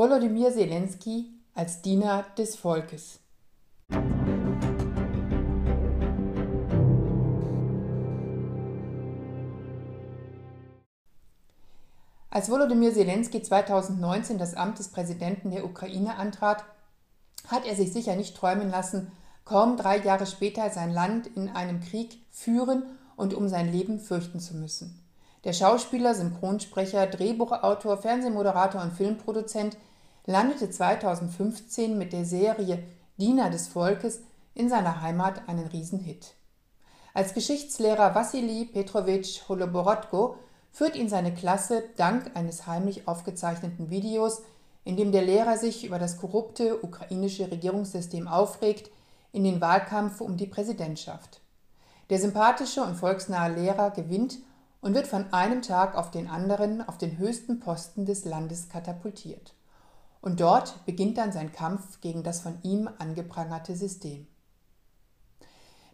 Volodymyr Zelensky als Diener des Volkes. Als Volodymyr Zelensky 2019 das Amt des Präsidenten der Ukraine antrat, hat er sich sicher nicht träumen lassen, kaum drei Jahre später sein Land in einem Krieg führen und um sein Leben fürchten zu müssen. Der Schauspieler, Synchronsprecher, Drehbuchautor, Fernsehmoderator und Filmproduzent landete 2015 mit der Serie Diener des Volkes in seiner Heimat einen Riesenhit. Als Geschichtslehrer Wassili Petrovich Holoborodko führt ihn seine Klasse dank eines heimlich aufgezeichneten Videos, in dem der Lehrer sich über das korrupte ukrainische Regierungssystem aufregt, in den Wahlkampf um die Präsidentschaft. Der sympathische und volksnahe Lehrer gewinnt und wird von einem Tag auf den anderen auf den höchsten Posten des Landes katapultiert. Und dort beginnt dann sein Kampf gegen das von ihm angeprangerte System.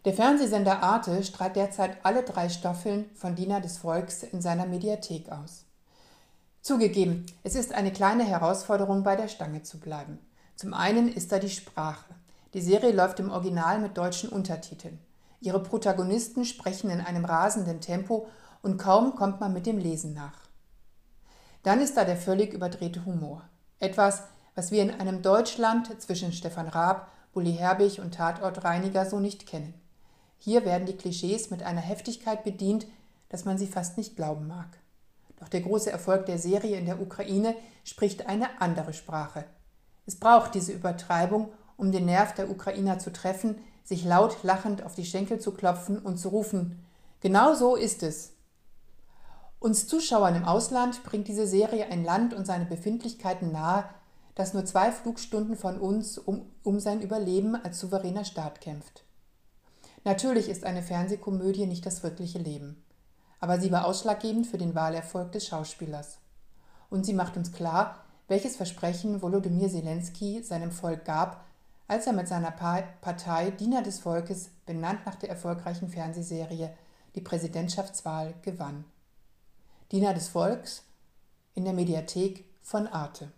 Der Fernsehsender Arte strahlt derzeit alle drei Staffeln von Diener des Volks in seiner Mediathek aus. Zugegeben, es ist eine kleine Herausforderung, bei der Stange zu bleiben. Zum einen ist da die Sprache. Die Serie läuft im Original mit deutschen Untertiteln. Ihre Protagonisten sprechen in einem rasenden Tempo und kaum kommt man mit dem Lesen nach. Dann ist da der völlig überdrehte Humor. Etwas, was wir in einem Deutschland zwischen Stefan Raab, Bully Herbig und Tatortreiniger so nicht kennen. Hier werden die Klischees mit einer Heftigkeit bedient, dass man sie fast nicht glauben mag. Doch der große Erfolg der Serie in der Ukraine spricht eine andere Sprache. Es braucht diese Übertreibung, um den Nerv der Ukrainer zu treffen, sich laut lachend auf die Schenkel zu klopfen und zu rufen, genau so ist es. Uns Zuschauern im Ausland bringt diese Serie ein Land und seine Befindlichkeiten nahe, das nur zwei Flugstunden von uns um, um sein Überleben als souveräner Staat kämpft. Natürlich ist eine Fernsehkomödie nicht das wirkliche Leben, aber sie war ausschlaggebend für den Wahlerfolg des Schauspielers. Und sie macht uns klar, welches Versprechen Volodymyr Zelensky seinem Volk gab, als er mit seiner Partei Diener des Volkes, benannt nach der erfolgreichen Fernsehserie, die Präsidentschaftswahl gewann. Diener des Volks in der Mediathek von Arte.